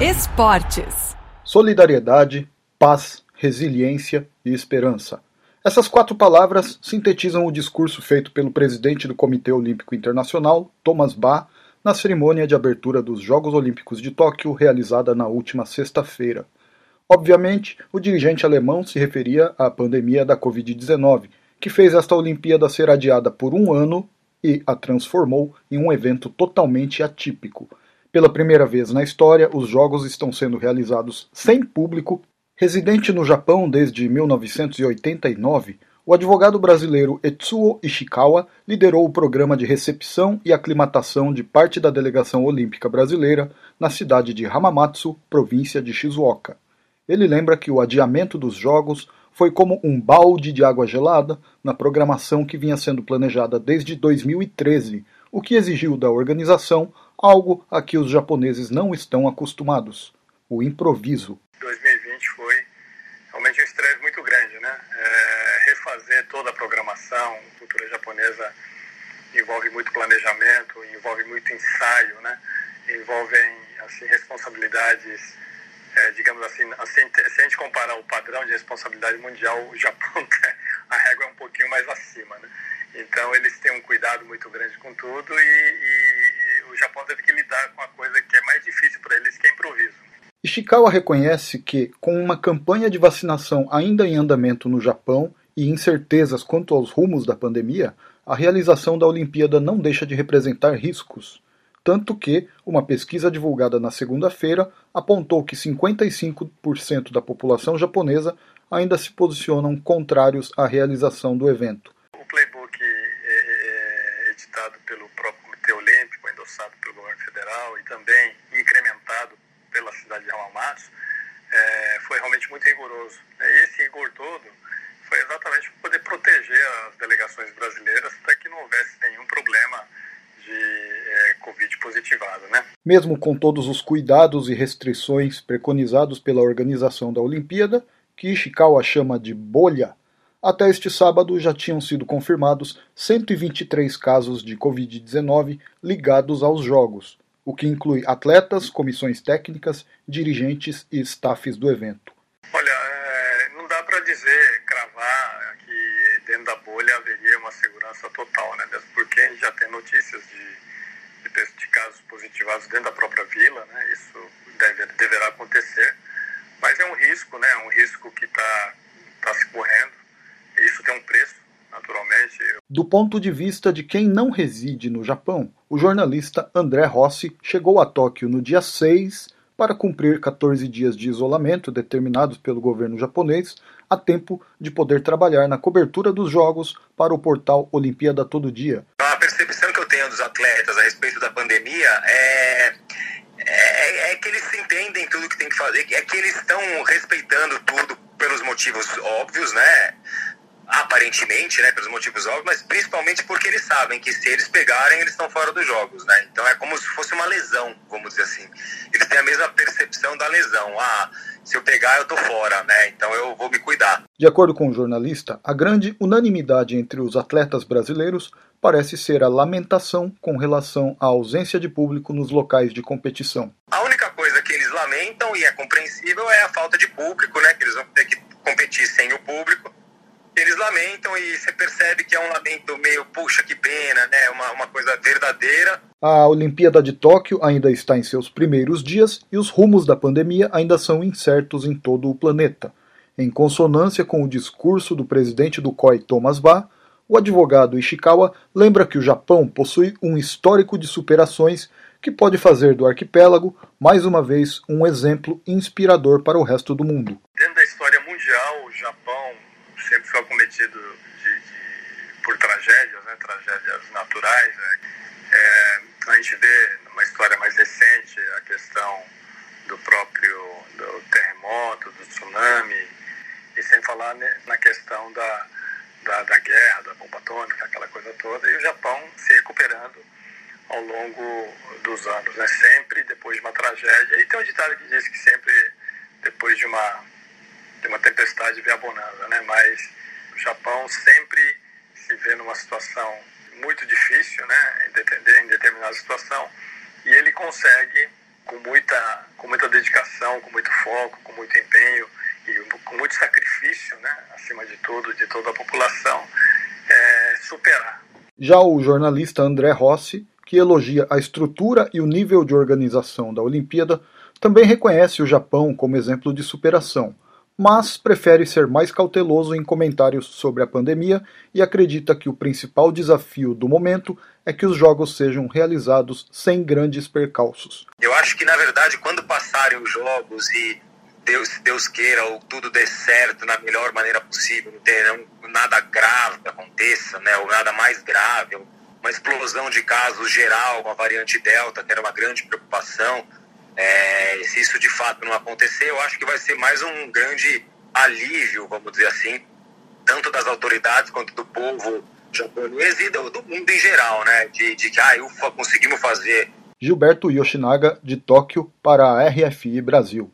Esportes. Solidariedade, paz, resiliência e esperança. Essas quatro palavras sintetizam o discurso feito pelo presidente do Comitê Olímpico Internacional, Thomas Bach, na cerimônia de abertura dos Jogos Olímpicos de Tóquio, realizada na última sexta-feira. Obviamente, o dirigente alemão se referia à pandemia da Covid-19, que fez esta Olimpíada ser adiada por um ano e a transformou em um evento totalmente atípico. Pela primeira vez na história, os Jogos estão sendo realizados sem público. Residente no Japão desde 1989, o advogado brasileiro Etsuo Ishikawa liderou o programa de recepção e aclimatação de parte da delegação olímpica brasileira na cidade de Hamamatsu, província de Shizuoka. Ele lembra que o adiamento dos Jogos foi como um balde de água gelada na programação que vinha sendo planejada desde 2013, o que exigiu da organização algo a que os japoneses não estão acostumados: o improviso. 2020 foi realmente um estresse muito grande, né? É, refazer toda a programação, cultura japonesa envolve muito planejamento, envolve muito ensaio, né? Envolvem assim responsabilidades, é, digamos assim, assim, se a gente comparar o padrão de responsabilidade mundial, o Japão a régua é um pouquinho mais acima, né? Então eles têm um cuidado muito grande com tudo e o Japão teve que lidar com a coisa que é mais difícil para eles, que é improviso. Ishikawa reconhece que, com uma campanha de vacinação ainda em andamento no Japão e incertezas quanto aos rumos da pandemia, a realização da Olimpíada não deixa de representar riscos. Tanto que, uma pesquisa divulgada na segunda-feira apontou que 55% da população japonesa ainda se posicionam contrários à realização do evento. O playbook é, é editado pelo próprio Comitê Olímpico, endossado pelo governo federal e também incrementado pela cidade de Hamamatsu, muito rigoroso. E esse rigor todo foi exatamente para poder proteger as delegações brasileiras para que não houvesse nenhum problema de é, Covid positivado. Né? Mesmo com todos os cuidados e restrições preconizados pela organização da Olimpíada, que Ishikawa chama de bolha, até este sábado já tinham sido confirmados 123 casos de Covid-19 ligados aos Jogos, o que inclui atletas, comissões técnicas, dirigentes e staffs do evento. Olha, é, não dá para dizer, cravar que dentro da bolha haveria uma segurança total, né? Mesmo porque a gente já tem notícias de, de, de casos positivados dentro da própria vila, né? Isso deve, deverá acontecer, mas é um risco, né? É um risco que está tá se correndo isso tem um preço, naturalmente. Do ponto de vista de quem não reside no Japão, o jornalista André Rossi chegou a Tóquio no dia 6 para cumprir 14 dias de isolamento determinados pelo governo japonês, a tempo de poder trabalhar na cobertura dos jogos para o portal Olimpíada Todo Dia. A percepção que eu tenho dos atletas a respeito da pandemia é, é, é que eles entendem tudo que tem que fazer, é que eles estão respeitando tudo pelos motivos óbvios, né? Aparentemente, né, pelos motivos óbvios, mas principalmente porque eles sabem que se eles pegarem, eles estão fora dos jogos, né? Então é como se fosse uma lesão, vamos dizer assim. Eles têm a mesma percepção da lesão. Ah, se eu pegar, eu tô fora, né? Então eu vou me cuidar. De acordo com o jornalista, a grande unanimidade entre os atletas brasileiros parece ser a lamentação com relação à ausência de público nos locais de competição. A única coisa que eles lamentam e é compreensível é a falta de público, né? Que eles vão ter que competir sem o público eles lamentam e você percebe que é um lamento meio, puxa, que pena, né? Uma, uma coisa verdadeira. A Olimpíada de Tóquio ainda está em seus primeiros dias e os rumos da pandemia ainda são incertos em todo o planeta. Em consonância com o discurso do presidente do COI, Thomas Bach, o advogado Ishikawa lembra que o Japão possui um histórico de superações que pode fazer do arquipélago, mais uma vez, um exemplo inspirador para o resto do mundo. Dentro da história mundial, o Japão sempre foi acometido de, de, por tragédias, né, tragédias naturais. Né. É, a gente vê numa história mais recente a questão do próprio do terremoto, do tsunami, e sem falar na questão da, da, da guerra, da bomba atômica, aquela coisa toda, e o Japão se recuperando ao longo dos anos, né? sempre depois de uma tragédia. E tem um ditado que diz que sempre depois de uma de uma tempestade vem a bonança, né? Mas o Japão sempre se vê numa situação muito difícil, né? Em, determinada situação, e ele consegue com muita, com muita dedicação, com muito foco, com muito empenho e com muito sacrifício, né, acima de tudo, de toda a população, é, superar. Já o jornalista André Rossi, que elogia a estrutura e o nível de organização da Olimpíada, também reconhece o Japão como exemplo de superação, mas prefere ser mais cauteloso em comentários sobre a pandemia e acredita que o principal desafio do momento é que os jogos sejam realizados sem grandes percalços. Eu acho que, na verdade, quando passarem os jogos e Deus, Deus queira, ou tudo dê certo na melhor maneira possível, não ter nada grave aconteça, né, ou nada mais grave, uma explosão de casos geral com a variante Delta, que era uma grande preocupação, é, se isso de fato não acontecer, eu acho que vai ser mais um grande alívio, vamos dizer assim, tanto das autoridades quanto do povo japonês e do, do mundo em geral, né? De, de que, ah, ufa, conseguimos fazer. Gilberto Yoshinaga, de Tóquio, para a RFI Brasil.